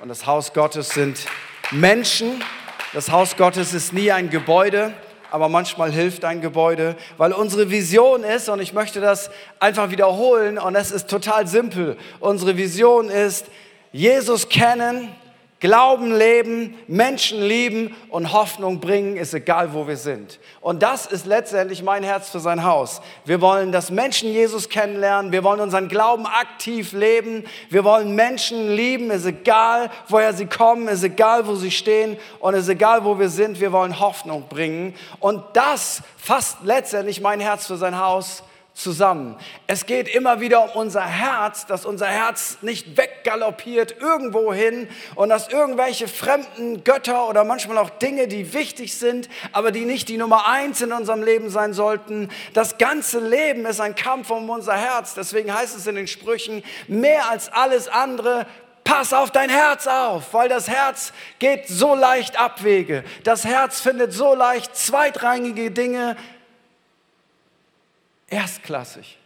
Und das Haus Gottes sind Menschen. Das Haus Gottes ist nie ein Gebäude, aber manchmal hilft ein Gebäude, weil unsere Vision ist, und ich möchte das einfach wiederholen, und es ist total simpel, unsere Vision ist, Jesus kennen, Glauben leben, Menschen lieben und Hoffnung bringen, ist egal, wo wir sind. Und das ist letztendlich mein Herz für sein Haus. Wir wollen, dass Menschen Jesus kennenlernen. Wir wollen unseren Glauben aktiv leben. Wir wollen Menschen lieben. Ist egal, woher sie kommen. Ist egal, wo sie stehen. Und ist egal, wo wir sind. Wir wollen Hoffnung bringen. Und das fasst letztendlich mein Herz für sein Haus zusammen. Es geht immer wieder um unser Herz, dass unser Herz nicht weggaloppiert irgendwo hin und dass irgendwelche fremden Götter oder manchmal auch Dinge, die wichtig sind, aber die nicht die Nummer eins in unserem Leben sein sollten. Das ganze Leben ist ein Kampf um unser Herz. Deswegen heißt es in den Sprüchen, mehr als alles andere Pass auf dein Herz auf, weil das Herz geht so leicht Abwege. Das Herz findet so leicht zweitrangige Dinge erstklassig.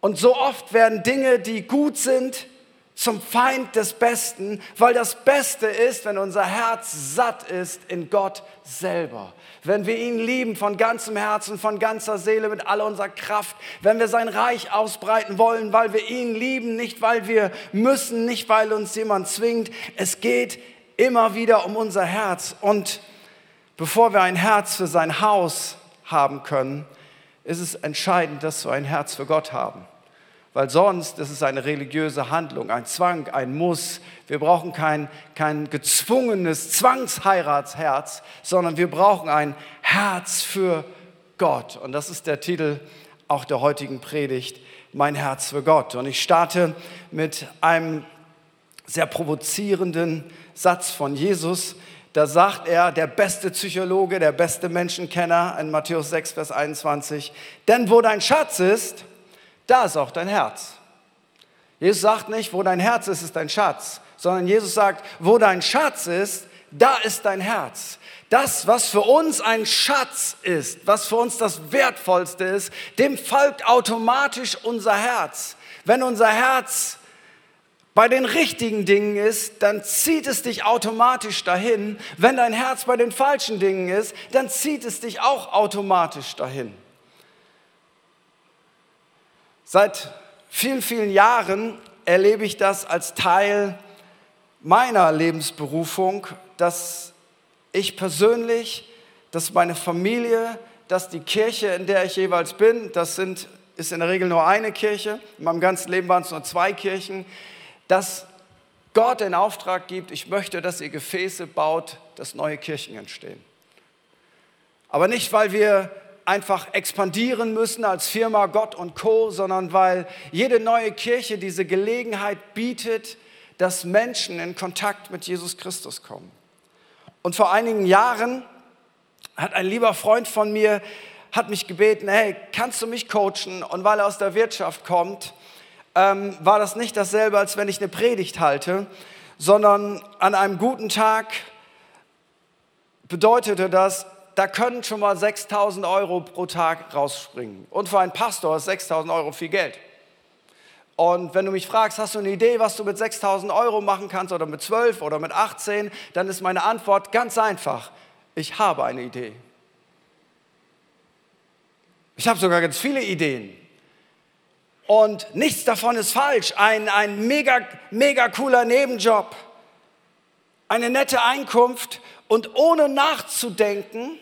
Und so oft werden Dinge, die gut sind, zum Feind des Besten, weil das Beste ist, wenn unser Herz satt ist in Gott selber. Wenn wir ihn lieben von ganzem Herzen, von ganzer Seele, mit all unserer Kraft. Wenn wir sein Reich ausbreiten wollen, weil wir ihn lieben, nicht weil wir müssen, nicht weil uns jemand zwingt. Es geht immer wieder um unser Herz. Und bevor wir ein Herz für sein Haus haben können, ist es entscheidend, dass wir ein Herz für Gott haben. Weil sonst ist es eine religiöse Handlung, ein Zwang, ein Muss. Wir brauchen kein, kein gezwungenes Zwangsheiratsherz, sondern wir brauchen ein Herz für Gott. Und das ist der Titel auch der heutigen Predigt, mein Herz für Gott. Und ich starte mit einem sehr provozierenden Satz von Jesus, da sagt er, der beste Psychologe, der beste Menschenkenner in Matthäus 6, Vers 21, denn wo dein Schatz ist, da ist auch dein Herz. Jesus sagt nicht, wo dein Herz ist, ist dein Schatz, sondern Jesus sagt, wo dein Schatz ist, da ist dein Herz. Das, was für uns ein Schatz ist, was für uns das Wertvollste ist, dem folgt automatisch unser Herz. Wenn unser Herz bei den richtigen Dingen ist, dann zieht es dich automatisch dahin. Wenn dein Herz bei den falschen Dingen ist, dann zieht es dich auch automatisch dahin. Seit vielen, vielen Jahren erlebe ich das als Teil meiner Lebensberufung, dass ich persönlich, dass meine Familie, dass die Kirche, in der ich jeweils bin, das sind, ist in der Regel nur eine Kirche, in meinem ganzen Leben waren es nur zwei Kirchen, dass Gott den Auftrag gibt, ich möchte, dass ihr Gefäße baut, dass neue Kirchen entstehen. Aber nicht, weil wir einfach expandieren müssen als Firma Gott und Co, sondern weil jede neue Kirche diese Gelegenheit bietet, dass Menschen in Kontakt mit Jesus Christus kommen. Und vor einigen Jahren hat ein lieber Freund von mir hat mich gebeten, hey, kannst du mich coachen? Und weil er aus der Wirtschaft kommt, ähm, war das nicht dasselbe, als wenn ich eine Predigt halte, sondern an einem guten Tag bedeutete das, da können schon mal 6000 Euro pro Tag rausspringen. Und für einen Pastor ist 6000 Euro viel Geld. Und wenn du mich fragst, hast du eine Idee, was du mit 6000 Euro machen kannst oder mit 12 oder mit 18, dann ist meine Antwort ganz einfach. Ich habe eine Idee. Ich habe sogar ganz viele Ideen. Und nichts davon ist falsch. Ein, ein mega, mega cooler Nebenjob, eine nette Einkunft und ohne nachzudenken,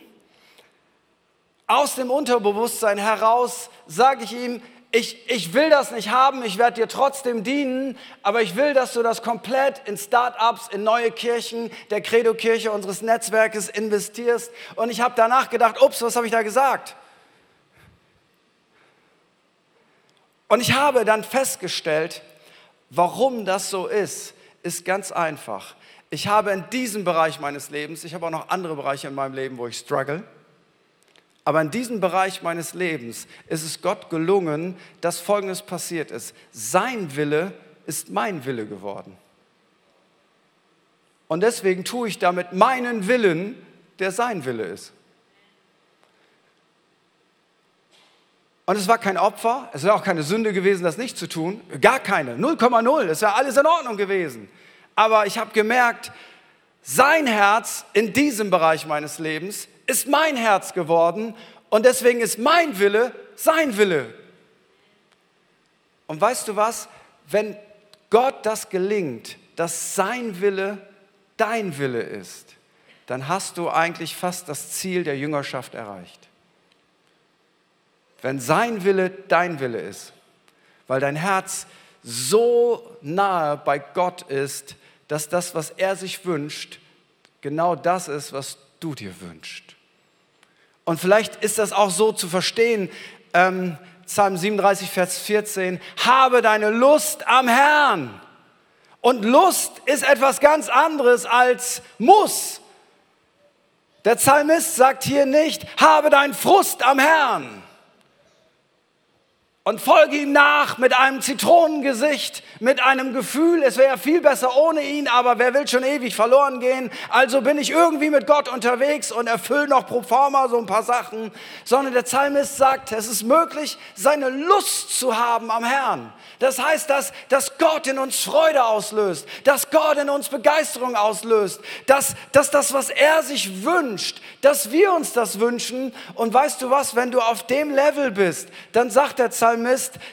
aus dem Unterbewusstsein heraus, sage ich ihm, ich, ich will das nicht haben, ich werde dir trotzdem dienen, aber ich will, dass du das komplett in Start-ups, in neue Kirchen, der Credo-Kirche unseres Netzwerkes investierst. Und ich habe danach gedacht, ups, was habe ich da gesagt? Und ich habe dann festgestellt, warum das so ist, ist ganz einfach. Ich habe in diesem Bereich meines Lebens, ich habe auch noch andere Bereiche in meinem Leben, wo ich struggle, aber in diesem Bereich meines Lebens ist es Gott gelungen, dass Folgendes passiert ist. Sein Wille ist mein Wille geworden. Und deswegen tue ich damit meinen Willen, der sein Wille ist. Und es war kein Opfer, es wäre auch keine Sünde gewesen, das nicht zu tun. Gar keine, 0,0, es wäre alles in Ordnung gewesen. aber ich habe gemerkt, sein Herz in diesem Bereich meines Lebens ist mein Herz geworden und deswegen ist mein Wille sein Wille. Und weißt du was? Wenn Gott das gelingt, dass sein Wille dein Wille ist, dann hast du eigentlich fast das Ziel der Jüngerschaft erreicht. Wenn sein Wille dein Wille ist, weil dein Herz so nahe bei Gott ist, dass das, was er sich wünscht, genau das ist, was du dir wünschst. Und vielleicht ist das auch so zu verstehen, ähm, Psalm 37, Vers 14, habe deine Lust am Herrn. Und Lust ist etwas ganz anderes als muss. Der Psalmist sagt hier nicht, habe deinen Frust am Herrn und folge ihm nach mit einem Zitronengesicht, mit einem Gefühl, es wäre viel besser ohne ihn, aber wer will schon ewig verloren gehen? Also bin ich irgendwie mit Gott unterwegs und erfülle noch pro forma so ein paar Sachen, sondern der Psalmist sagt, es ist möglich, seine Lust zu haben am Herrn. Das heißt, dass, dass Gott in uns Freude auslöst, dass Gott in uns Begeisterung auslöst, dass, dass das, was er sich wünscht, dass wir uns das wünschen. Und weißt du was, wenn du auf dem Level bist, dann sagt der Psalmist,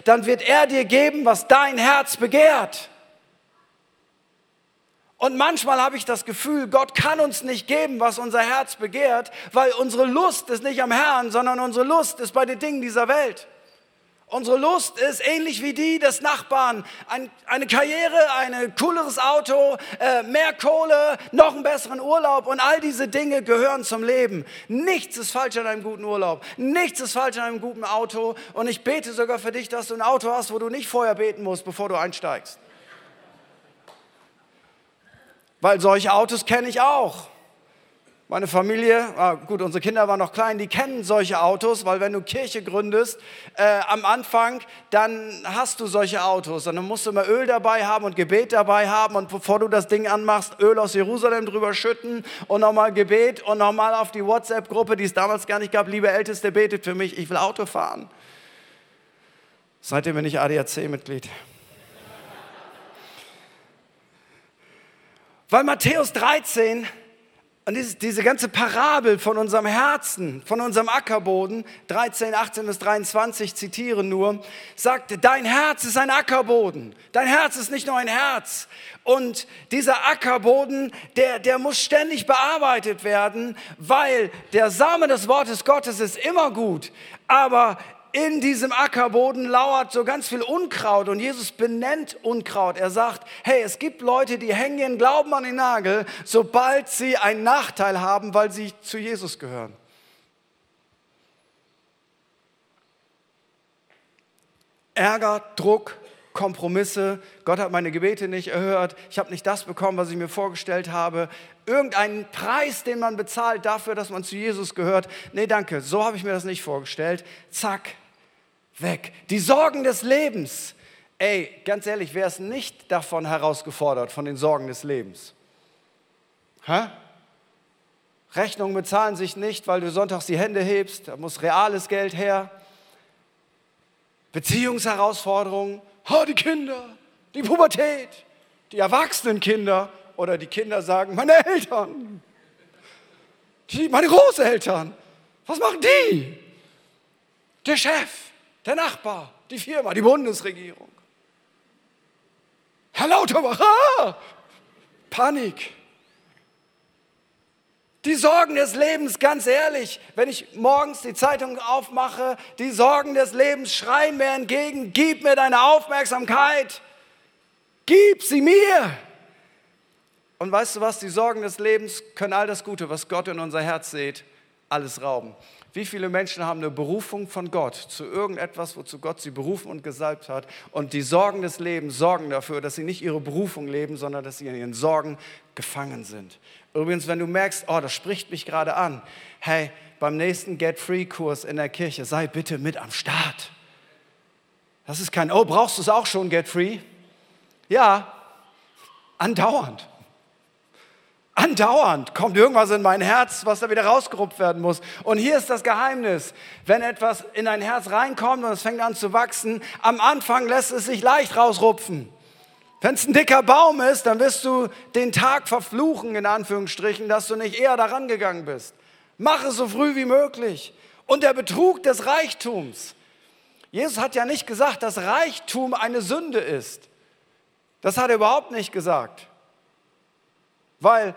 dann wird er dir geben, was dein Herz begehrt. Und manchmal habe ich das Gefühl, Gott kann uns nicht geben, was unser Herz begehrt, weil unsere Lust ist nicht am Herrn, sondern unsere Lust ist bei den Dingen dieser Welt. Unsere Lust ist ähnlich wie die des Nachbarn. Ein, eine Karriere, ein cooleres Auto, äh, mehr Kohle, noch einen besseren Urlaub und all diese Dinge gehören zum Leben. Nichts ist falsch an einem guten Urlaub. Nichts ist falsch an einem guten Auto. Und ich bete sogar für dich, dass du ein Auto hast, wo du nicht vorher beten musst, bevor du einsteigst. Weil solche Autos kenne ich auch. Meine Familie, ah, gut, unsere Kinder waren noch klein, die kennen solche Autos, weil wenn du Kirche gründest, äh, am Anfang, dann hast du solche Autos. Und dann musst du immer Öl dabei haben und Gebet dabei haben. Und bevor du das Ding anmachst, Öl aus Jerusalem drüber schütten und nochmal Gebet und nochmal auf die WhatsApp-Gruppe, die es damals gar nicht gab. Liebe Älteste, betet für mich, ich will Auto fahren. Seitdem bin ich ADAC-Mitglied. Weil Matthäus 13 und diese, ganze Parabel von unserem Herzen, von unserem Ackerboden, 13, 18 bis 23 zitiere nur, sagt, dein Herz ist ein Ackerboden. Dein Herz ist nicht nur ein Herz. Und dieser Ackerboden, der, der muss ständig bearbeitet werden, weil der Same des Wortes Gottes ist immer gut. Aber in diesem Ackerboden lauert so ganz viel Unkraut und Jesus benennt Unkraut. Er sagt, hey, es gibt Leute, die hängen ihren Glauben an den Nagel, sobald sie einen Nachteil haben, weil sie zu Jesus gehören. Ärger, Druck, Kompromisse. Gott hat meine Gebete nicht erhört. Ich habe nicht das bekommen, was ich mir vorgestellt habe. Irgendeinen Preis, den man bezahlt dafür, dass man zu Jesus gehört. Nee, danke, so habe ich mir das nicht vorgestellt. Zack, weg. Die Sorgen des Lebens. Ey, ganz ehrlich, wer ist nicht davon herausgefordert, von den Sorgen des Lebens? Hä? Rechnungen bezahlen sich nicht, weil du sonntags die Hände hebst, da muss reales Geld her. Beziehungsherausforderungen, oh, die Kinder, die Pubertät, die erwachsenen Kinder oder die Kinder sagen, meine Eltern, die, meine Großeltern, was machen die? Der Chef, der Nachbar, die Firma, die Bundesregierung. Herr Lauterbach, ah, Panik. Die Sorgen des Lebens, ganz ehrlich, wenn ich morgens die Zeitung aufmache, die Sorgen des Lebens schreien mir entgegen, gib mir deine Aufmerksamkeit, gib sie mir. Und weißt du was, die Sorgen des Lebens können all das Gute, was Gott in unser Herz sieht, alles rauben. Wie viele Menschen haben eine Berufung von Gott zu irgendetwas, wozu Gott sie berufen und gesalbt hat? Und die Sorgen des Lebens sorgen dafür, dass sie nicht ihre Berufung leben, sondern dass sie in ihren Sorgen gefangen sind. Übrigens, wenn du merkst, oh, das spricht mich gerade an, hey, beim nächsten Get-Free-Kurs in der Kirche, sei bitte mit am Start. Das ist kein, oh, brauchst du es auch schon, Get-Free? Ja, andauernd. Andauernd kommt irgendwas in mein Herz, was da wieder rausgerupft werden muss. Und hier ist das Geheimnis. Wenn etwas in dein Herz reinkommt und es fängt an zu wachsen, am Anfang lässt es sich leicht rausrupfen. Wenn es ein dicker Baum ist, dann wirst du den Tag verfluchen, in Anführungsstrichen, dass du nicht eher daran gegangen bist. Mach es so früh wie möglich. Und der Betrug des Reichtums. Jesus hat ja nicht gesagt, dass Reichtum eine Sünde ist. Das hat er überhaupt nicht gesagt. Weil,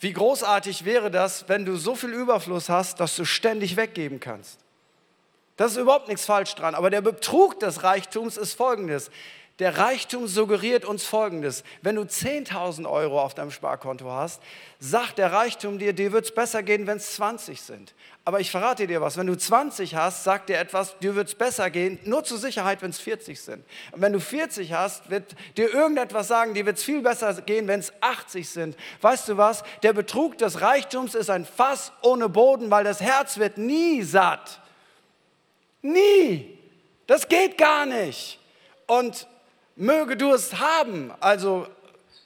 wie großartig wäre das, wenn du so viel Überfluss hast, dass du ständig weggeben kannst. Das ist überhaupt nichts falsch dran. Aber der Betrug des Reichtums ist folgendes. Der Reichtum suggeriert uns Folgendes. Wenn du 10.000 Euro auf deinem Sparkonto hast, sagt der Reichtum dir, dir wird es besser gehen, wenn es 20 sind. Aber ich verrate dir was, wenn du 20 hast, sagt dir etwas, dir wird es besser gehen, nur zur Sicherheit, wenn es 40 sind. Und wenn du 40 hast, wird dir irgendetwas sagen, dir wird es viel besser gehen, wenn es 80 sind. Weißt du was? Der Betrug des Reichtums ist ein Fass ohne Boden, weil das Herz wird nie satt. Nie. Das geht gar nicht. Und möge du es haben. Also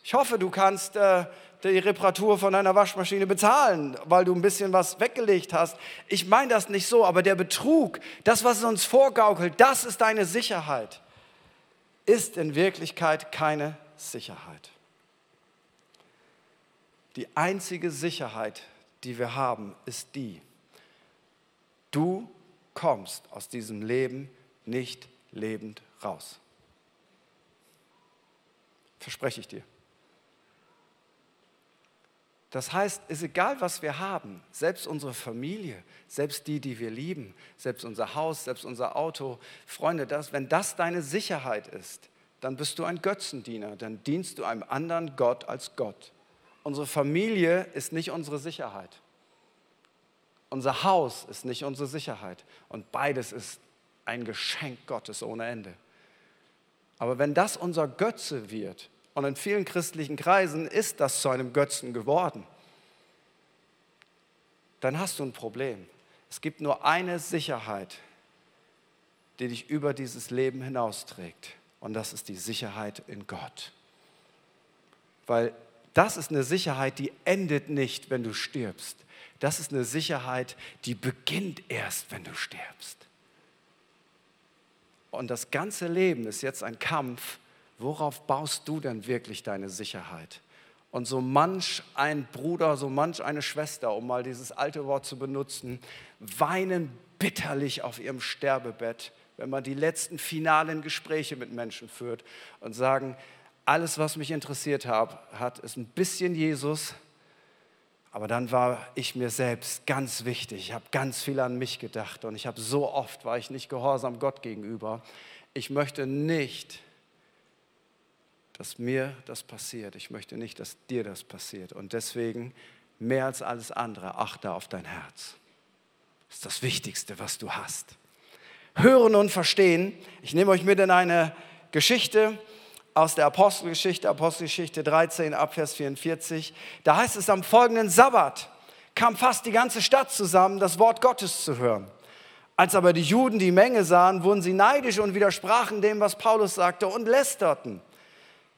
ich hoffe, du kannst äh, die Reparatur von deiner Waschmaschine bezahlen, weil du ein bisschen was weggelegt hast. Ich meine das nicht so, aber der Betrug, das, was es uns vorgaukelt, das ist deine Sicherheit, ist in Wirklichkeit keine Sicherheit. Die einzige Sicherheit, die wir haben, ist die, du kommst aus diesem Leben nicht lebend raus. Verspreche ich dir. Das heißt, es ist egal, was wir haben, selbst unsere Familie, selbst die, die wir lieben, selbst unser Haus, selbst unser Auto, Freunde, das, wenn das deine Sicherheit ist, dann bist du ein Götzendiener, dann dienst du einem anderen Gott als Gott. Unsere Familie ist nicht unsere Sicherheit. Unser Haus ist nicht unsere Sicherheit. Und beides ist ein Geschenk Gottes ohne Ende. Aber wenn das unser Götze wird, und in vielen christlichen Kreisen ist das zu einem Götzen geworden, dann hast du ein Problem. Es gibt nur eine Sicherheit, die dich über dieses Leben hinausträgt. Und das ist die Sicherheit in Gott. Weil das ist eine Sicherheit, die endet nicht, wenn du stirbst. Das ist eine Sicherheit, die beginnt erst, wenn du stirbst. Und das ganze Leben ist jetzt ein Kampf, worauf baust du denn wirklich deine Sicherheit? Und so manch ein Bruder, so manch eine Schwester, um mal dieses alte Wort zu benutzen, weinen bitterlich auf ihrem Sterbebett, wenn man die letzten finalen Gespräche mit Menschen führt und sagen, alles, was mich interessiert hat, ist ein bisschen Jesus, aber dann war ich mir selbst ganz wichtig. Ich habe ganz viel an mich gedacht und ich habe so oft, war ich nicht gehorsam Gott gegenüber. Ich möchte nicht, dass mir das passiert. Ich möchte nicht, dass dir das passiert. Und deswegen, mehr als alles andere, achte auf dein Herz. Das ist das Wichtigste, was du hast. Hören und verstehen. Ich nehme euch mit in eine Geschichte aus der Apostelgeschichte, Apostelgeschichte 13, Abvers 44. Da heißt es, am folgenden Sabbat kam fast die ganze Stadt zusammen, das Wort Gottes zu hören. Als aber die Juden die Menge sahen, wurden sie neidisch und widersprachen dem, was Paulus sagte und lästerten.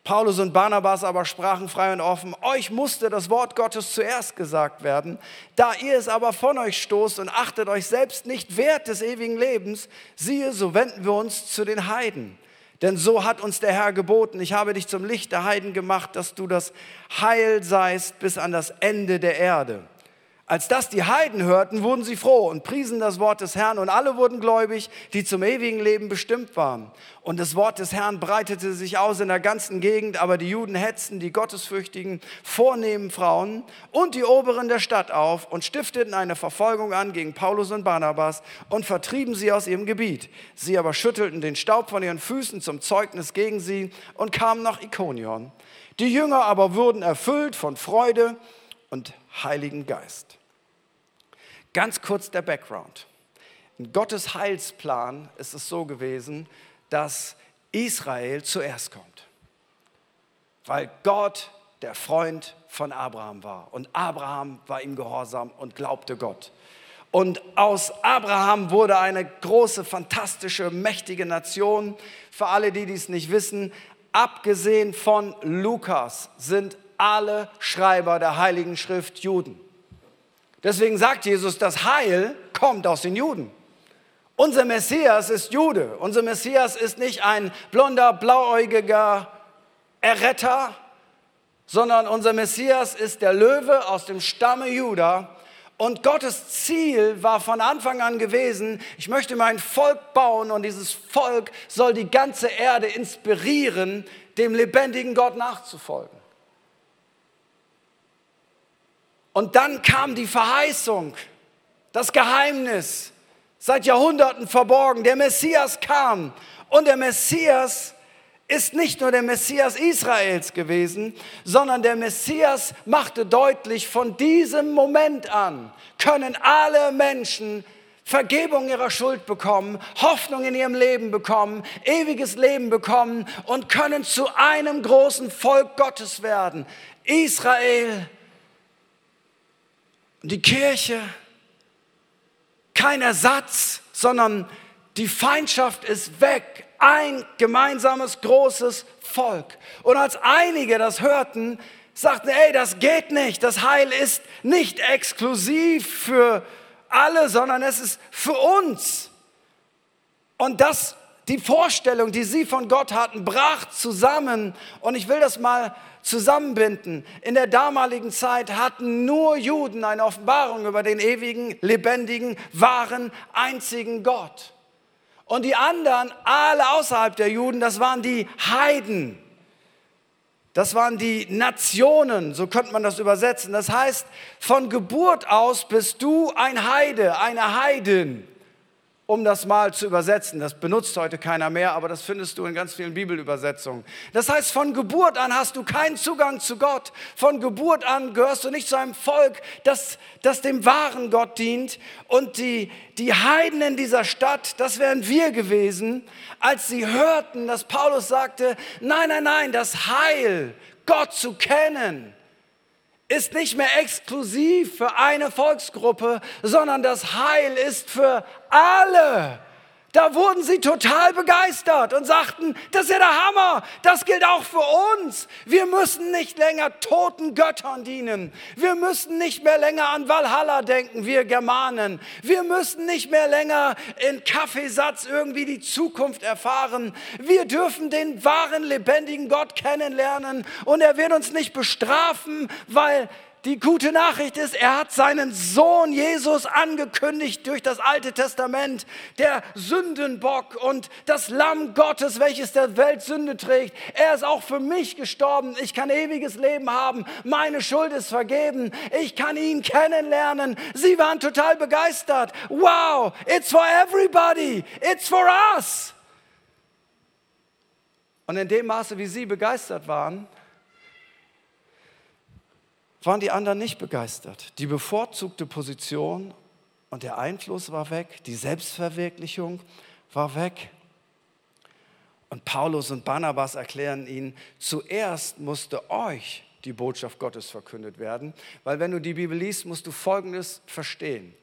Paulus und Barnabas aber sprachen frei und offen, euch musste das Wort Gottes zuerst gesagt werden, da ihr es aber von euch stoßt und achtet euch selbst nicht wert des ewigen Lebens, siehe, so wenden wir uns zu den Heiden. Denn so hat uns der Herr geboten, ich habe dich zum Licht der Heiden gemacht, dass du das Heil seist bis an das Ende der Erde. Als das die Heiden hörten, wurden sie froh und priesen das Wort des Herrn und alle wurden gläubig, die zum ewigen Leben bestimmt waren. Und das Wort des Herrn breitete sich aus in der ganzen Gegend, aber die Juden hetzten die gottesfürchtigen, vornehmen Frauen und die Oberen der Stadt auf und stifteten eine Verfolgung an gegen Paulus und Barnabas und vertrieben sie aus ihrem Gebiet. Sie aber schüttelten den Staub von ihren Füßen zum Zeugnis gegen sie und kamen nach Ikonion. Die Jünger aber wurden erfüllt von Freude und Heiligen Geist. Ganz kurz der Background. In Gottes Heilsplan ist es so gewesen, dass Israel zuerst kommt, weil Gott der Freund von Abraham war und Abraham war ihm gehorsam und glaubte Gott. Und aus Abraham wurde eine große, fantastische, mächtige Nation. Für alle, die dies nicht wissen, abgesehen von Lukas sind alle Schreiber der Heiligen Schrift Juden. Deswegen sagt Jesus, das Heil kommt aus den Juden. Unser Messias ist Jude. Unser Messias ist nicht ein blonder, blauäugiger Erretter, sondern unser Messias ist der Löwe aus dem Stamme Juda. Und Gottes Ziel war von Anfang an gewesen, ich möchte mein Volk bauen und dieses Volk soll die ganze Erde inspirieren, dem lebendigen Gott nachzufolgen. Und dann kam die Verheißung, das Geheimnis, seit Jahrhunderten verborgen. Der Messias kam und der Messias ist nicht nur der Messias Israels gewesen, sondern der Messias machte deutlich, von diesem Moment an können alle Menschen Vergebung ihrer Schuld bekommen, Hoffnung in ihrem Leben bekommen, ewiges Leben bekommen und können zu einem großen Volk Gottes werden. Israel, die Kirche, kein Ersatz, sondern die Feindschaft ist weg ein gemeinsames großes Volk. Und als einige das hörten, sagten, ey, das geht nicht. Das Heil ist nicht exklusiv für alle, sondern es ist für uns. Und das, die Vorstellung, die sie von Gott hatten, brach zusammen. Und ich will das mal zusammenbinden. In der damaligen Zeit hatten nur Juden eine Offenbarung über den ewigen, lebendigen, wahren, einzigen Gott. Und die anderen, alle außerhalb der Juden, das waren die Heiden. Das waren die Nationen, so könnte man das übersetzen. Das heißt, von Geburt aus bist du ein Heide, eine Heidin um das mal zu übersetzen. Das benutzt heute keiner mehr, aber das findest du in ganz vielen Bibelübersetzungen. Das heißt, von Geburt an hast du keinen Zugang zu Gott. Von Geburt an gehörst du nicht zu einem Volk, das, das dem wahren Gott dient. Und die, die Heiden in dieser Stadt, das wären wir gewesen, als sie hörten, dass Paulus sagte, nein, nein, nein, das Heil, Gott zu kennen, ist nicht mehr exklusiv für eine Volksgruppe, sondern das Heil ist für alle. Da wurden sie total begeistert und sagten, das ist ja der Hammer, das gilt auch für uns. Wir müssen nicht länger toten Göttern dienen. Wir müssen nicht mehr länger an Valhalla denken, wir Germanen. Wir müssen nicht mehr länger in Kaffeesatz irgendwie die Zukunft erfahren. Wir dürfen den wahren, lebendigen Gott kennenlernen und er wird uns nicht bestrafen, weil die gute Nachricht ist, er hat seinen Sohn Jesus angekündigt durch das Alte Testament, der Sündenbock und das Lamm Gottes, welches der Welt Sünde trägt. Er ist auch für mich gestorben. Ich kann ewiges Leben haben. Meine Schuld ist vergeben. Ich kann ihn kennenlernen. Sie waren total begeistert. Wow, it's for everybody. It's for us. Und in dem Maße, wie sie begeistert waren, waren die anderen nicht begeistert. Die bevorzugte Position und der Einfluss war weg, die Selbstverwirklichung war weg. Und Paulus und Barnabas erklären ihnen, zuerst musste euch die Botschaft Gottes verkündet werden, weil wenn du die Bibel liest, musst du Folgendes verstehen.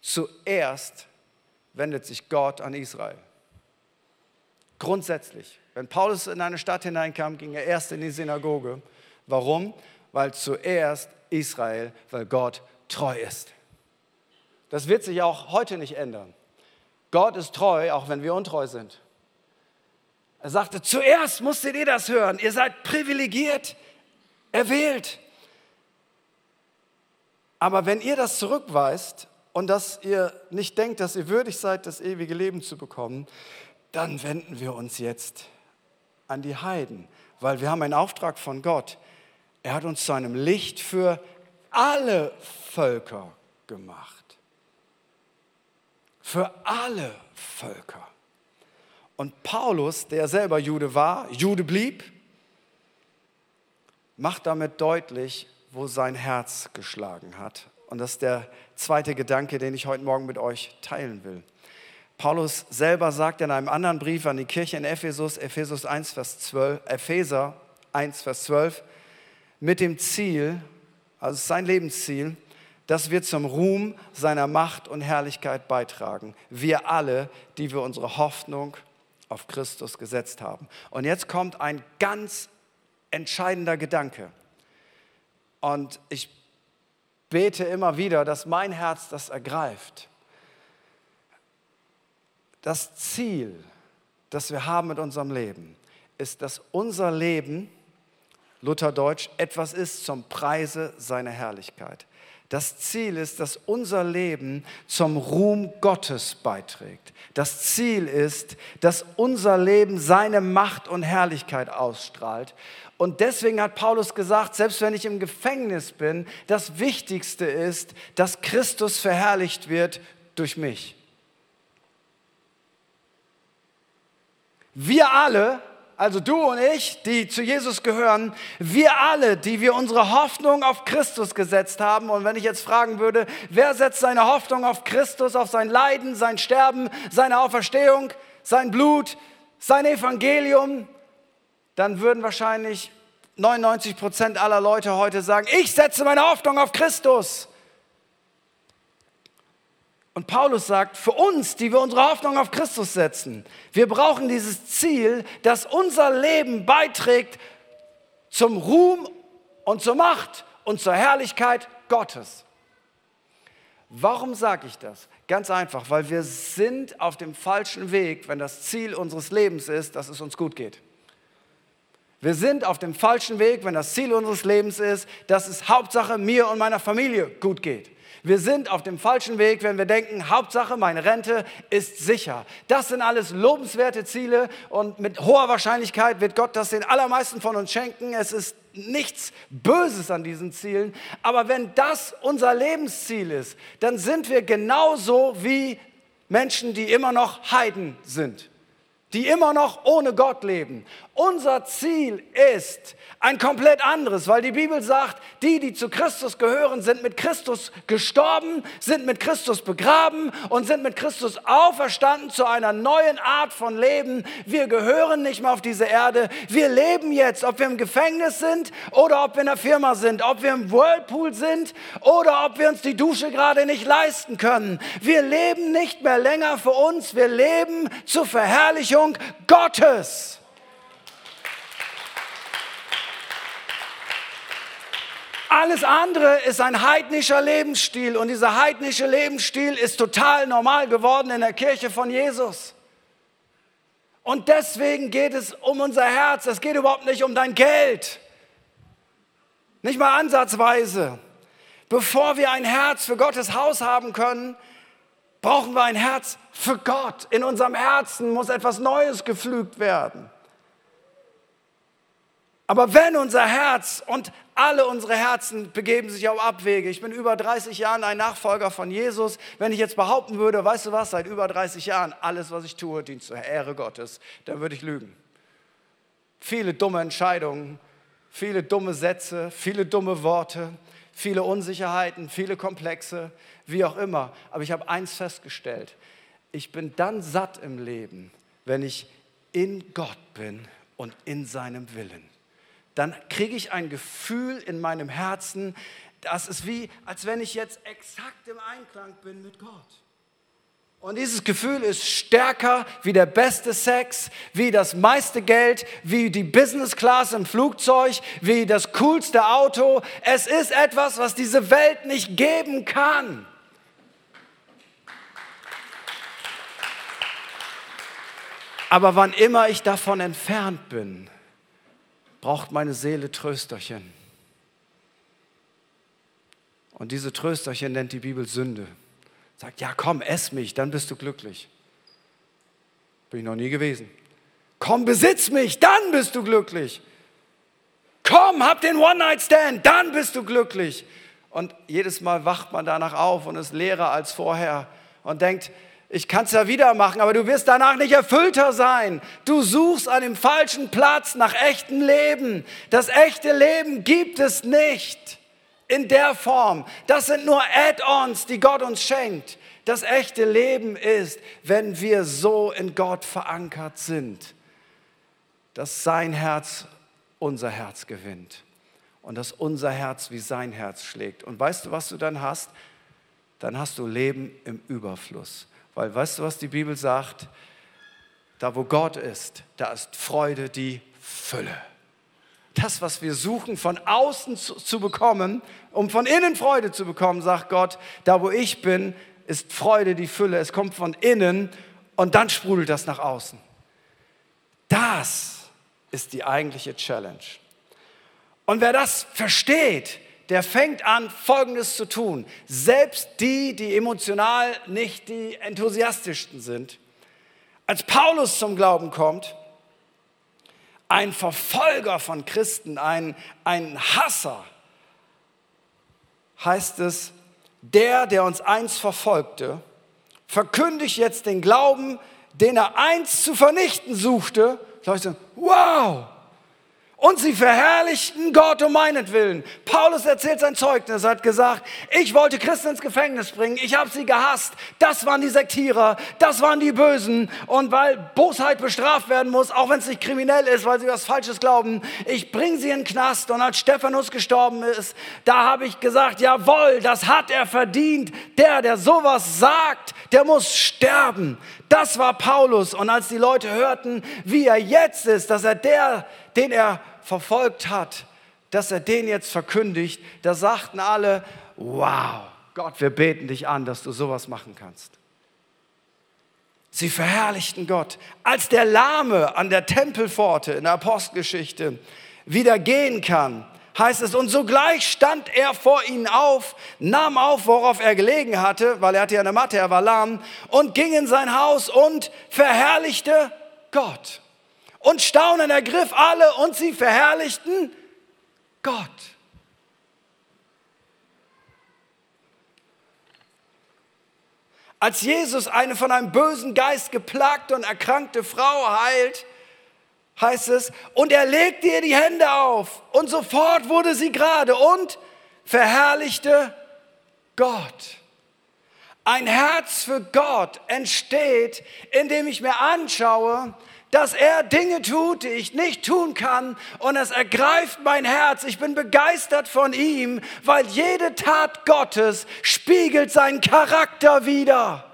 Zuerst wendet sich Gott an Israel. Grundsätzlich. Wenn Paulus in eine Stadt hineinkam, ging er erst in die Synagoge. Warum? Weil zuerst Israel, weil Gott treu ist. Das wird sich auch heute nicht ändern. Gott ist treu, auch wenn wir untreu sind. Er sagte, zuerst musstet ihr das hören. Ihr seid privilegiert, erwählt. Aber wenn ihr das zurückweist und dass ihr nicht denkt, dass ihr würdig seid, das ewige Leben zu bekommen, dann wenden wir uns jetzt an die Heiden, weil wir haben einen Auftrag von Gott. Er hat uns zu einem Licht für alle Völker gemacht. Für alle Völker. Und Paulus, der selber Jude war, Jude blieb, macht damit deutlich, wo sein Herz geschlagen hat. Und das ist der zweite Gedanke, den ich heute Morgen mit euch teilen will. Paulus selber sagt in einem anderen Brief an die Kirche in Ephesus, Ephesus 1, Vers 12, Epheser 1, Vers 12, mit dem Ziel, also sein Lebensziel, dass wir zum Ruhm seiner Macht und Herrlichkeit beitragen. Wir alle, die wir unsere Hoffnung auf Christus gesetzt haben. Und jetzt kommt ein ganz entscheidender Gedanke. Und ich bete immer wieder, dass mein Herz das ergreift. Das Ziel, das wir haben mit unserem Leben, ist, dass unser Leben Lutherdeutsch, etwas ist zum Preise seiner Herrlichkeit. Das Ziel ist, dass unser Leben zum Ruhm Gottes beiträgt. Das Ziel ist, dass unser Leben seine Macht und Herrlichkeit ausstrahlt. Und deswegen hat Paulus gesagt, selbst wenn ich im Gefängnis bin, das Wichtigste ist, dass Christus verherrlicht wird durch mich. Wir alle also du und ich, die zu Jesus gehören, wir alle, die wir unsere Hoffnung auf Christus gesetzt haben. Und wenn ich jetzt fragen würde, wer setzt seine Hoffnung auf Christus, auf sein Leiden, sein Sterben, seine Auferstehung, sein Blut, sein Evangelium, dann würden wahrscheinlich 99 Prozent aller Leute heute sagen, ich setze meine Hoffnung auf Christus. Und Paulus sagt, für uns, die wir unsere Hoffnung auf Christus setzen, wir brauchen dieses Ziel, dass unser Leben beiträgt zum Ruhm und zur Macht und zur Herrlichkeit Gottes. Warum sage ich das? Ganz einfach, weil wir sind auf dem falschen Weg, wenn das Ziel unseres Lebens ist, dass es uns gut geht. Wir sind auf dem falschen Weg, wenn das Ziel unseres Lebens ist, dass es Hauptsache mir und meiner Familie gut geht. Wir sind auf dem falschen Weg, wenn wir denken, Hauptsache meine Rente ist sicher. Das sind alles lobenswerte Ziele und mit hoher Wahrscheinlichkeit wird Gott das den allermeisten von uns schenken. Es ist nichts Böses an diesen Zielen. Aber wenn das unser Lebensziel ist, dann sind wir genauso wie Menschen, die immer noch Heiden sind die immer noch ohne Gott leben. Unser Ziel ist ein komplett anderes, weil die Bibel sagt, die, die zu Christus gehören, sind mit Christus gestorben, sind mit Christus begraben und sind mit Christus auferstanden zu einer neuen Art von Leben. Wir gehören nicht mehr auf diese Erde. Wir leben jetzt, ob wir im Gefängnis sind oder ob wir in der Firma sind, ob wir im Whirlpool sind oder ob wir uns die Dusche gerade nicht leisten können. Wir leben nicht mehr länger für uns, wir leben zur Verherrlichung Gottes. Alles andere ist ein heidnischer Lebensstil und dieser heidnische Lebensstil ist total normal geworden in der Kirche von Jesus. Und deswegen geht es um unser Herz. Es geht überhaupt nicht um dein Geld. Nicht mal ansatzweise. Bevor wir ein Herz für Gottes Haus haben können, brauchen wir ein Herz für Gott. In unserem Herzen muss etwas Neues gepflügt werden. Aber wenn unser Herz und alle unsere Herzen begeben sich auf Abwege. Ich bin über 30 Jahren ein Nachfolger von Jesus. Wenn ich jetzt behaupten würde, weißt du was, seit über 30 Jahren, alles, was ich tue, dient zur Ehre Gottes, dann würde ich lügen. Viele dumme Entscheidungen, viele dumme Sätze, viele dumme Worte, viele Unsicherheiten, viele Komplexe, wie auch immer. Aber ich habe eins festgestellt. Ich bin dann satt im Leben, wenn ich in Gott bin und in seinem Willen dann kriege ich ein Gefühl in meinem Herzen, das ist wie, als wenn ich jetzt exakt im Einklang bin mit Gott. Und dieses Gefühl ist stärker wie der beste Sex, wie das meiste Geld, wie die Business Class im Flugzeug, wie das coolste Auto. Es ist etwas, was diese Welt nicht geben kann. Aber wann immer ich davon entfernt bin, braucht meine Seele Trösterchen. Und diese Trösterchen nennt die Bibel Sünde. Sagt, ja komm, ess mich, dann bist du glücklich. Bin ich noch nie gewesen. Komm, besitz mich, dann bist du glücklich. Komm, hab den One-Night-Stand, dann bist du glücklich. Und jedes Mal wacht man danach auf und ist leerer als vorher und denkt, ich kann es ja wieder machen, aber du wirst danach nicht erfüllter sein. Du suchst an dem falschen Platz nach echtem Leben. Das echte Leben gibt es nicht in der Form. Das sind nur Add-ons, die Gott uns schenkt. Das echte Leben ist, wenn wir so in Gott verankert sind, dass sein Herz unser Herz gewinnt und dass unser Herz wie sein Herz schlägt. Und weißt du, was du dann hast? Dann hast du Leben im Überfluss. Weil weißt du, was die Bibel sagt? Da, wo Gott ist, da ist Freude die Fülle. Das, was wir suchen, von außen zu, zu bekommen, um von innen Freude zu bekommen, sagt Gott, da, wo ich bin, ist Freude die Fülle. Es kommt von innen und dann sprudelt das nach außen. Das ist die eigentliche Challenge. Und wer das versteht, der fängt an, Folgendes zu tun. Selbst die, die emotional nicht die enthusiastischsten sind. Als Paulus zum Glauben kommt, ein Verfolger von Christen, ein, ein Hasser, heißt es, der, der uns einst verfolgte, verkündigt jetzt den Glauben, den er einst zu vernichten suchte. Leute, wow, und sie verherrlichten Gott um meinetwillen. Paulus erzählt sein Zeugnis, hat gesagt, ich wollte Christen ins Gefängnis bringen, ich habe sie gehasst. Das waren die Sektierer, das waren die Bösen. Und weil Bosheit bestraft werden muss, auch wenn es nicht kriminell ist, weil sie was Falsches glauben, ich bringe sie in den Knast. Und als Stephanus gestorben ist, da habe ich gesagt, jawohl, das hat er verdient. Der, der sowas sagt, der muss sterben. Das war Paulus. Und als die Leute hörten, wie er jetzt ist, dass er der, den er verfolgt hat, dass er den jetzt verkündigt, da sagten alle, wow, Gott, wir beten dich an, dass du sowas machen kannst. Sie verherrlichten Gott, als der Lahme an der Tempelpforte in der Apostelgeschichte wieder gehen kann, heißt es, und sogleich stand er vor ihnen auf, nahm auf, worauf er gelegen hatte, weil er hatte ja eine Matte, er war lahm, und ging in sein Haus und verherrlichte Gott und Staunen ergriff alle und sie verherrlichten Gott. Als Jesus eine von einem bösen Geist geplagte und erkrankte Frau heilt, heißt es, und er legte ihr die Hände auf und sofort wurde sie gerade und verherrlichte Gott. Ein Herz für Gott entsteht, indem ich mir anschaue, dass er Dinge tut, die ich nicht tun kann und es ergreift mein Herz. Ich bin begeistert von ihm, weil jede Tat Gottes spiegelt seinen Charakter wider.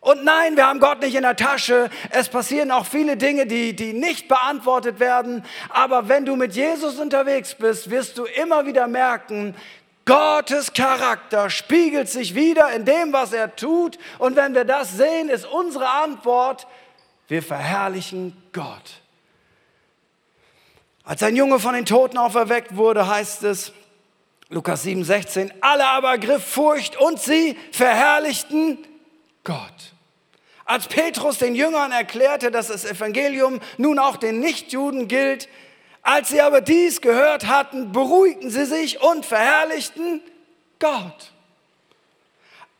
Und nein, wir haben Gott nicht in der Tasche. Es passieren auch viele Dinge, die, die nicht beantwortet werden. Aber wenn du mit Jesus unterwegs bist, wirst du immer wieder merken, Gottes Charakter spiegelt sich wieder in dem, was er tut. Und wenn wir das sehen, ist unsere Antwort, wir verherrlichen Gott. Als ein Junge von den Toten auferweckt wurde, heißt es, Lukas 7, 16, alle aber griff Furcht und sie verherrlichten Gott. Als Petrus den Jüngern erklärte, dass das Evangelium nun auch den Nichtjuden gilt, als sie aber dies gehört hatten, beruhigten sie sich und verherrlichten Gott.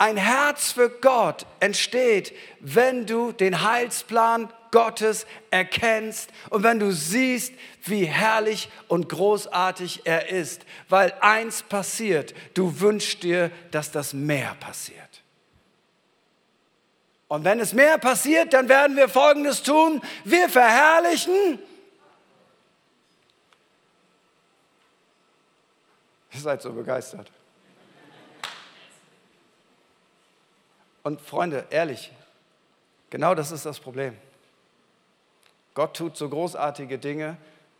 Ein Herz für Gott entsteht, wenn du den Heilsplan Gottes erkennst und wenn du siehst, wie herrlich und großartig er ist. Weil eins passiert, du wünschst dir, dass das mehr passiert. Und wenn es mehr passiert, dann werden wir Folgendes tun. Wir verherrlichen. Ihr seid so begeistert. Und Freunde, ehrlich, genau das ist das Problem. Gott tut so großartige Dinge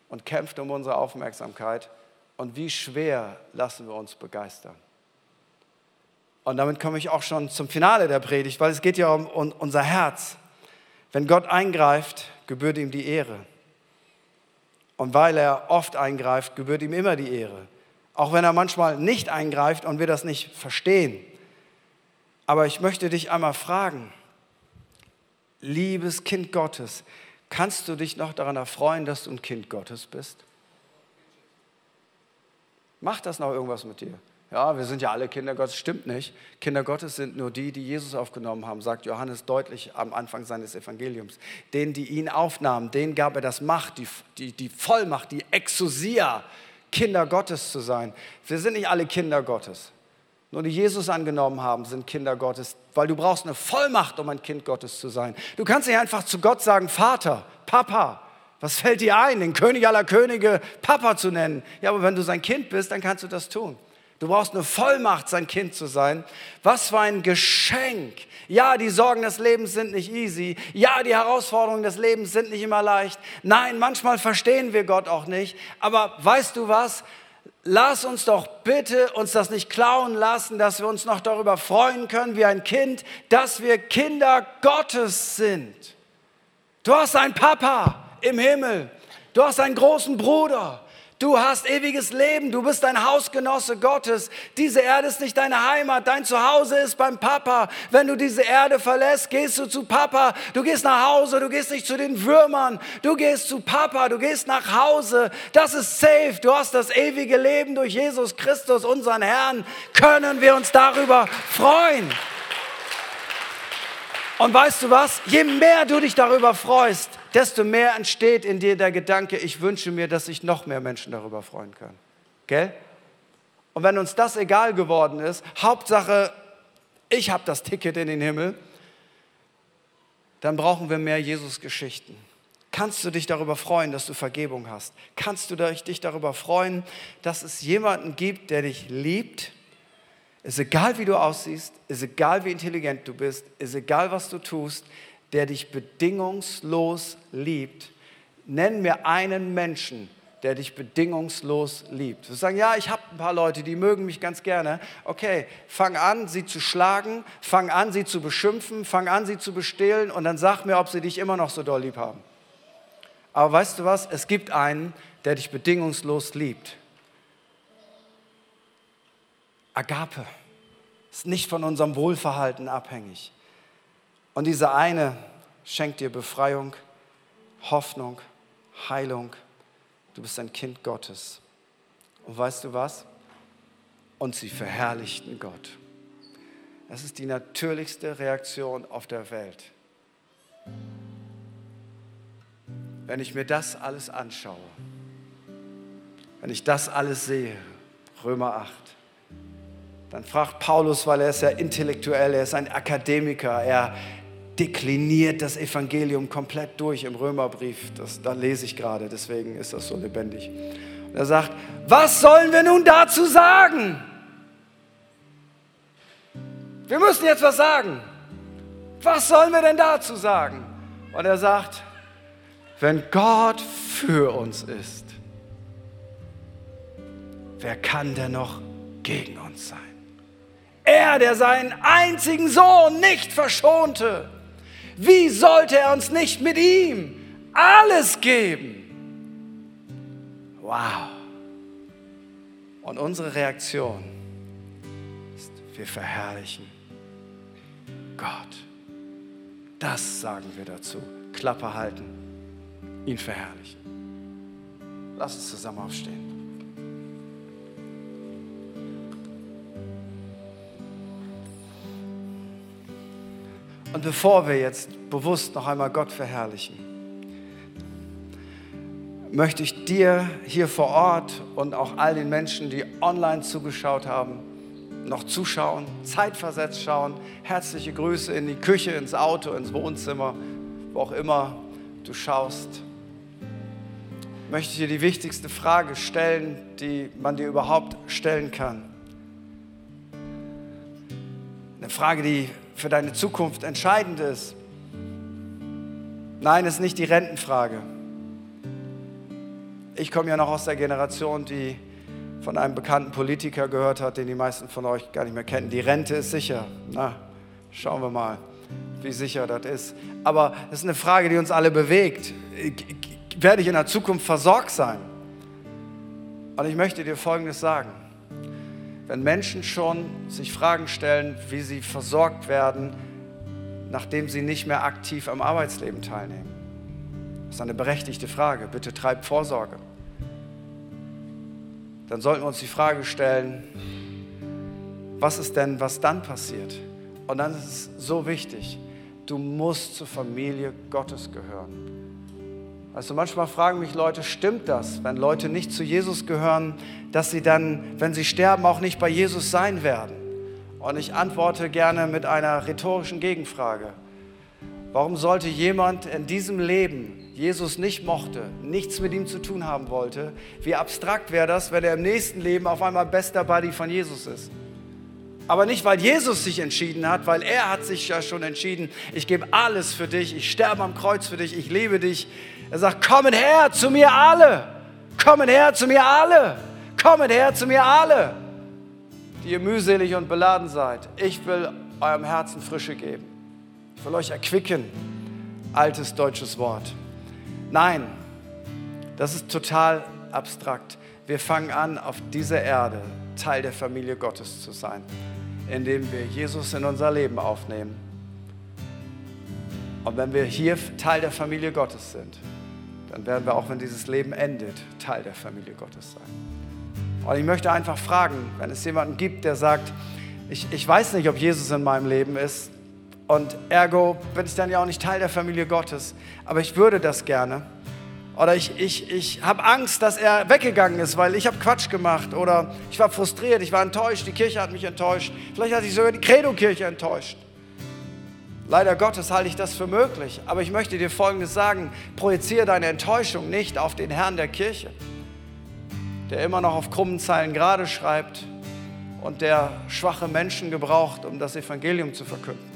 und kämpft um unsere Aufmerksamkeit. Und wie schwer lassen wir uns begeistern. Und damit komme ich auch schon zum Finale der Predigt, weil es geht ja um, unser Herz. Wenn Gott eingreift, gebührt ihm die Ehre. Und weil er oft eingreift, gebührt ihm immer die Ehre. Auch wenn er manchmal nicht eingreift und wir das nicht verstehen. Aber ich möchte dich einmal fragen, liebes Kind Gottes, kannst du dich noch daran erfreuen, dass du ein Kind Gottes bist? Macht das noch irgendwas mit dir? Ja, wir sind ja alle Kinder Gottes, stimmt nicht. Kinder Gottes sind nur die, die Jesus aufgenommen haben, sagt Johannes deutlich am Anfang seines Evangeliums. Denen, die ihn aufnahmen, denen gab er das Macht, die, die, die Vollmacht, die Exousia, Kinder Gottes zu sein. Wir sind nicht alle Kinder Gottes. Nur die Jesus angenommen haben, sind Kinder Gottes, weil du brauchst eine Vollmacht, um ein Kind Gottes zu sein. Du kannst nicht einfach zu Gott sagen, Vater, Papa. Was fällt dir ein, den König aller Könige Papa zu nennen? Ja, aber wenn du sein Kind bist, dann kannst du das tun. Du brauchst eine Vollmacht, sein Kind zu sein. Was für ein Geschenk. Ja, die Sorgen des Lebens sind nicht easy. Ja, die Herausforderungen des Lebens sind nicht immer leicht. Nein, manchmal verstehen wir Gott auch nicht. Aber weißt du was? Lass uns doch bitte uns das nicht klauen lassen, dass wir uns noch darüber freuen können, wie ein Kind, dass wir Kinder Gottes sind. Du hast einen Papa im Himmel. Du hast einen großen Bruder. Du hast ewiges Leben, du bist ein Hausgenosse Gottes. Diese Erde ist nicht deine Heimat, dein Zuhause ist beim Papa. Wenn du diese Erde verlässt, gehst du zu Papa. Du gehst nach Hause, du gehst nicht zu den Würmern, du gehst zu Papa, du gehst nach Hause. Das ist safe, du hast das ewige Leben durch Jesus Christus, unseren Herrn. Können wir uns darüber freuen? Und weißt du was? Je mehr du dich darüber freust, desto mehr entsteht in dir der Gedanke, ich wünsche mir, dass sich noch mehr Menschen darüber freuen können. Gell? Und wenn uns das egal geworden ist, Hauptsache, ich habe das Ticket in den Himmel, dann brauchen wir mehr Jesus-Geschichten. Kannst du dich darüber freuen, dass du Vergebung hast? Kannst du dich darüber freuen, dass es jemanden gibt, der dich liebt? Ist egal, wie du aussiehst, ist egal, wie intelligent du bist, ist egal, was du tust, der dich bedingungslos liebt. Nenn mir einen Menschen, der dich bedingungslos liebt. Du sagen, ja, ich habe ein paar Leute, die mögen mich ganz gerne. Okay, fang an, sie zu schlagen, fang an, sie zu beschimpfen, fang an, sie zu bestehlen und dann sag mir, ob sie dich immer noch so doll lieb haben. Aber weißt du was? Es gibt einen, der dich bedingungslos liebt. Agape ist nicht von unserem Wohlverhalten abhängig. Und dieser eine schenkt dir Befreiung, Hoffnung, Heilung. Du bist ein Kind Gottes. Und weißt du was? Und sie verherrlichten Gott. Das ist die natürlichste Reaktion auf der Welt. Wenn ich mir das alles anschaue, wenn ich das alles sehe, Römer 8, dann fragt Paulus, weil er ist ja intellektuell, er ist ein Akademiker, er dekliniert das Evangelium komplett durch im Römerbrief. Das, da lese ich gerade, deswegen ist das so lebendig. Und er sagt, was sollen wir nun dazu sagen? Wir müssen jetzt was sagen. Was sollen wir denn dazu sagen? Und er sagt, wenn Gott für uns ist, wer kann denn noch gegen uns sein? Er, der seinen einzigen Sohn nicht verschonte, wie sollte er uns nicht mit ihm alles geben? Wow. Und unsere Reaktion ist, wir verherrlichen Gott. Das sagen wir dazu. Klappe halten, ihn verherrlichen. Lass uns zusammen aufstehen. Und bevor wir jetzt bewusst noch einmal Gott verherrlichen, möchte ich dir hier vor Ort und auch all den Menschen, die online zugeschaut haben, noch zuschauen, zeitversetzt schauen, herzliche Grüße in die Küche, ins Auto, ins Wohnzimmer, wo auch immer du schaust. Möchte ich dir die wichtigste Frage stellen, die man dir überhaupt stellen kann. Eine Frage, die für deine Zukunft entscheidend ist. Nein, es ist nicht die Rentenfrage. Ich komme ja noch aus der Generation, die von einem bekannten Politiker gehört hat, den die meisten von euch gar nicht mehr kennen. Die Rente ist sicher. Na, schauen wir mal, wie sicher das ist. Aber es ist eine Frage, die uns alle bewegt. Werde ich in der Zukunft versorgt sein? Und ich möchte dir Folgendes sagen wenn Menschen schon sich Fragen stellen, wie sie versorgt werden, nachdem sie nicht mehr aktiv am Arbeitsleben teilnehmen. Das ist eine berechtigte Frage. Bitte treibt Vorsorge. Dann sollten wir uns die Frage stellen, was ist denn, was dann passiert? Und dann ist es so wichtig, du musst zur Familie Gottes gehören. Also manchmal fragen mich Leute, stimmt das, wenn Leute nicht zu Jesus gehören, dass sie dann, wenn sie sterben, auch nicht bei Jesus sein werden? Und ich antworte gerne mit einer rhetorischen Gegenfrage. Warum sollte jemand in diesem Leben Jesus nicht mochte, nichts mit ihm zu tun haben wollte, wie abstrakt wäre das, wenn er im nächsten Leben auf einmal bester Buddy von Jesus ist? Aber nicht, weil Jesus sich entschieden hat, weil er hat sich ja schon entschieden, ich gebe alles für dich, ich sterbe am Kreuz für dich, ich liebe dich, er sagt, kommen her zu mir alle. Kommen her zu mir alle. Kommen her zu mir alle, die ihr mühselig und beladen seid. Ich will eurem Herzen Frische geben. Ich will euch erquicken. Altes deutsches Wort. Nein, das ist total abstrakt. wir fangen an, auf dieser Erde Teil der Familie Gottes zu sein, indem wir Jesus in unser Leben aufnehmen. Und wenn wir hier Teil der Familie Gottes sind, dann werden wir auch, wenn dieses Leben endet, Teil der Familie Gottes sein. Und ich möchte einfach fragen, wenn es jemanden gibt, der sagt, ich, ich weiß nicht, ob Jesus in meinem Leben ist und ergo bin ich dann ja auch nicht Teil der Familie Gottes, aber ich würde das gerne. Oder ich, ich, ich habe Angst, dass er weggegangen ist, weil ich habe Quatsch gemacht. Oder ich war frustriert, ich war enttäuscht, die Kirche hat mich enttäuscht. Vielleicht hat sich sogar die Credo-Kirche enttäuscht. Leider Gottes halte ich das für möglich. Aber ich möchte dir Folgendes sagen. Projiziere deine Enttäuschung nicht auf den Herrn der Kirche, der immer noch auf krummen Zeilen gerade schreibt und der schwache Menschen gebraucht, um das Evangelium zu verkünden.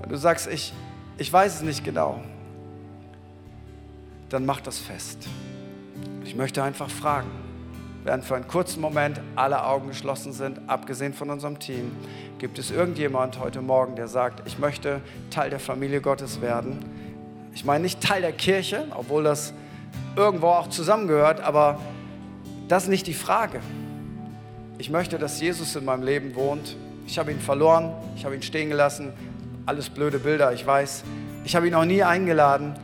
Wenn du sagst, ich, ich weiß es nicht genau, dann mach das fest. Ich möchte einfach fragen, während für einen kurzen Moment alle Augen geschlossen sind, abgesehen von unserem Team, gibt es irgendjemand heute Morgen, der sagt, ich möchte Teil der Familie Gottes werden? Ich meine nicht Teil der Kirche, obwohl das irgendwo auch zusammengehört, aber das ist nicht die Frage. Ich möchte, dass Jesus in meinem Leben wohnt. Ich habe ihn verloren, ich habe ihn stehen gelassen. Alles blöde Bilder, ich weiß. Ich habe ihn auch nie eingeladen.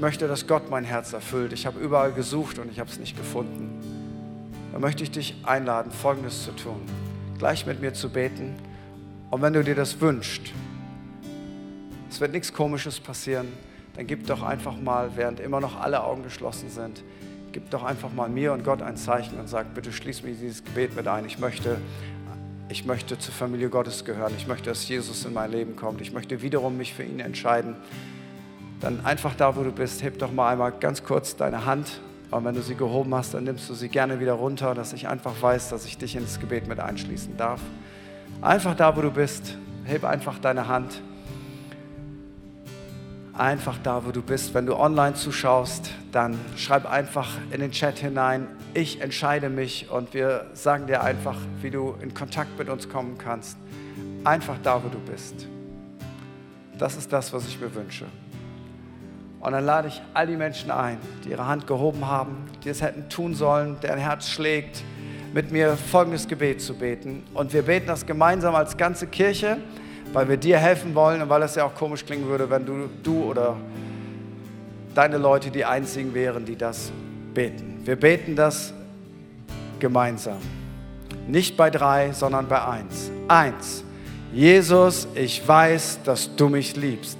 Ich möchte, dass Gott mein Herz erfüllt. Ich habe überall gesucht und ich habe es nicht gefunden. Da möchte ich dich einladen, Folgendes zu tun. Gleich mit mir zu beten. Und wenn du dir das wünschst, es wird nichts Komisches passieren, dann gib doch einfach mal, während immer noch alle Augen geschlossen sind, gib doch einfach mal mir und Gott ein Zeichen und sag, bitte schließ mich dieses Gebet mit ein. Ich möchte, ich möchte zur Familie Gottes gehören. Ich möchte, dass Jesus in mein Leben kommt. Ich möchte wiederum mich für ihn entscheiden dann einfach da, wo du bist, heb doch mal einmal ganz kurz deine Hand. Und wenn du sie gehoben hast, dann nimmst du sie gerne wieder runter, dass ich einfach weiß, dass ich dich ins Gebet mit einschließen darf. Einfach da, wo du bist, heb einfach deine Hand. Einfach da, wo du bist. Wenn du online zuschaust, dann schreib einfach in den Chat hinein, ich entscheide mich und wir sagen dir einfach, wie du in Kontakt mit uns kommen kannst. Einfach da, wo du bist. Das ist das, was ich mir wünsche. Und dann lade ich all die Menschen ein, die ihre Hand gehoben haben, die es hätten tun sollen, deren Herz schlägt, mit mir folgendes Gebet zu beten. Und wir beten das gemeinsam als ganze Kirche, weil wir dir helfen wollen und weil es ja auch komisch klingen würde, wenn du, du oder deine Leute die einzigen wären, die das beten. Wir beten das gemeinsam. Nicht bei drei, sondern bei eins. Eins. Jesus, ich weiß, dass du mich liebst.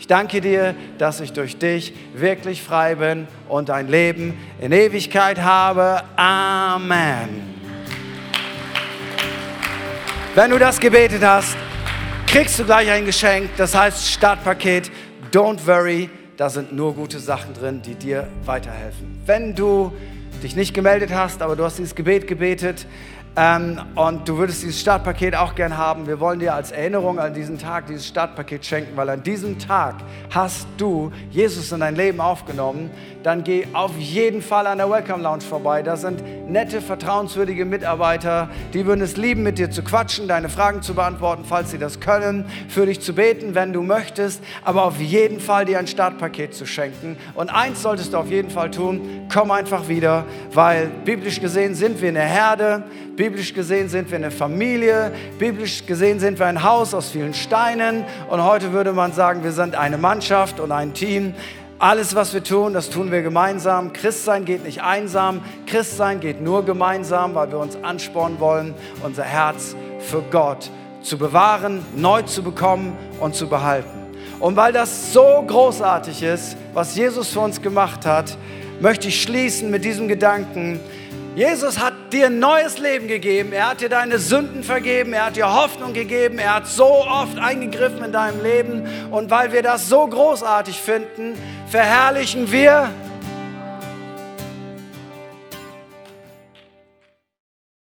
Ich danke dir, dass ich durch dich wirklich frei bin und ein Leben in Ewigkeit habe. Amen. Wenn du das gebetet hast, kriegst du gleich ein Geschenk, das heißt Startpaket. Don't worry, da sind nur gute Sachen drin, die dir weiterhelfen. Wenn du dich nicht gemeldet hast, aber du hast dieses Gebet gebetet, ähm, und du würdest dieses Startpaket auch gern haben. Wir wollen dir als Erinnerung an diesen Tag dieses Startpaket schenken, weil an diesem Tag hast du Jesus in dein Leben aufgenommen. Dann geh auf jeden Fall an der Welcome Lounge vorbei. Da sind nette, vertrauenswürdige Mitarbeiter, die würden es lieben, mit dir zu quatschen, deine Fragen zu beantworten, falls sie das können, für dich zu beten, wenn du möchtest, aber auf jeden Fall dir ein Startpaket zu schenken. Und eins solltest du auf jeden Fall tun, komm einfach wieder, weil biblisch gesehen sind wir eine Herde, biblisch gesehen sind wir eine Familie, biblisch gesehen sind wir ein Haus aus vielen Steinen und heute würde man sagen, wir sind eine Mannschaft und ein Team. Alles, was wir tun, das tun wir gemeinsam. Christsein geht nicht einsam. Christsein geht nur gemeinsam, weil wir uns anspornen wollen, unser Herz für Gott zu bewahren, neu zu bekommen und zu behalten. Und weil das so großartig ist, was Jesus für uns gemacht hat, möchte ich schließen mit diesem Gedanken. Jesus hat dir ein neues Leben gegeben. Er hat dir deine Sünden vergeben. Er hat dir Hoffnung gegeben. Er hat so oft eingegriffen in deinem Leben. Und weil wir das so großartig finden, verherrlichen wir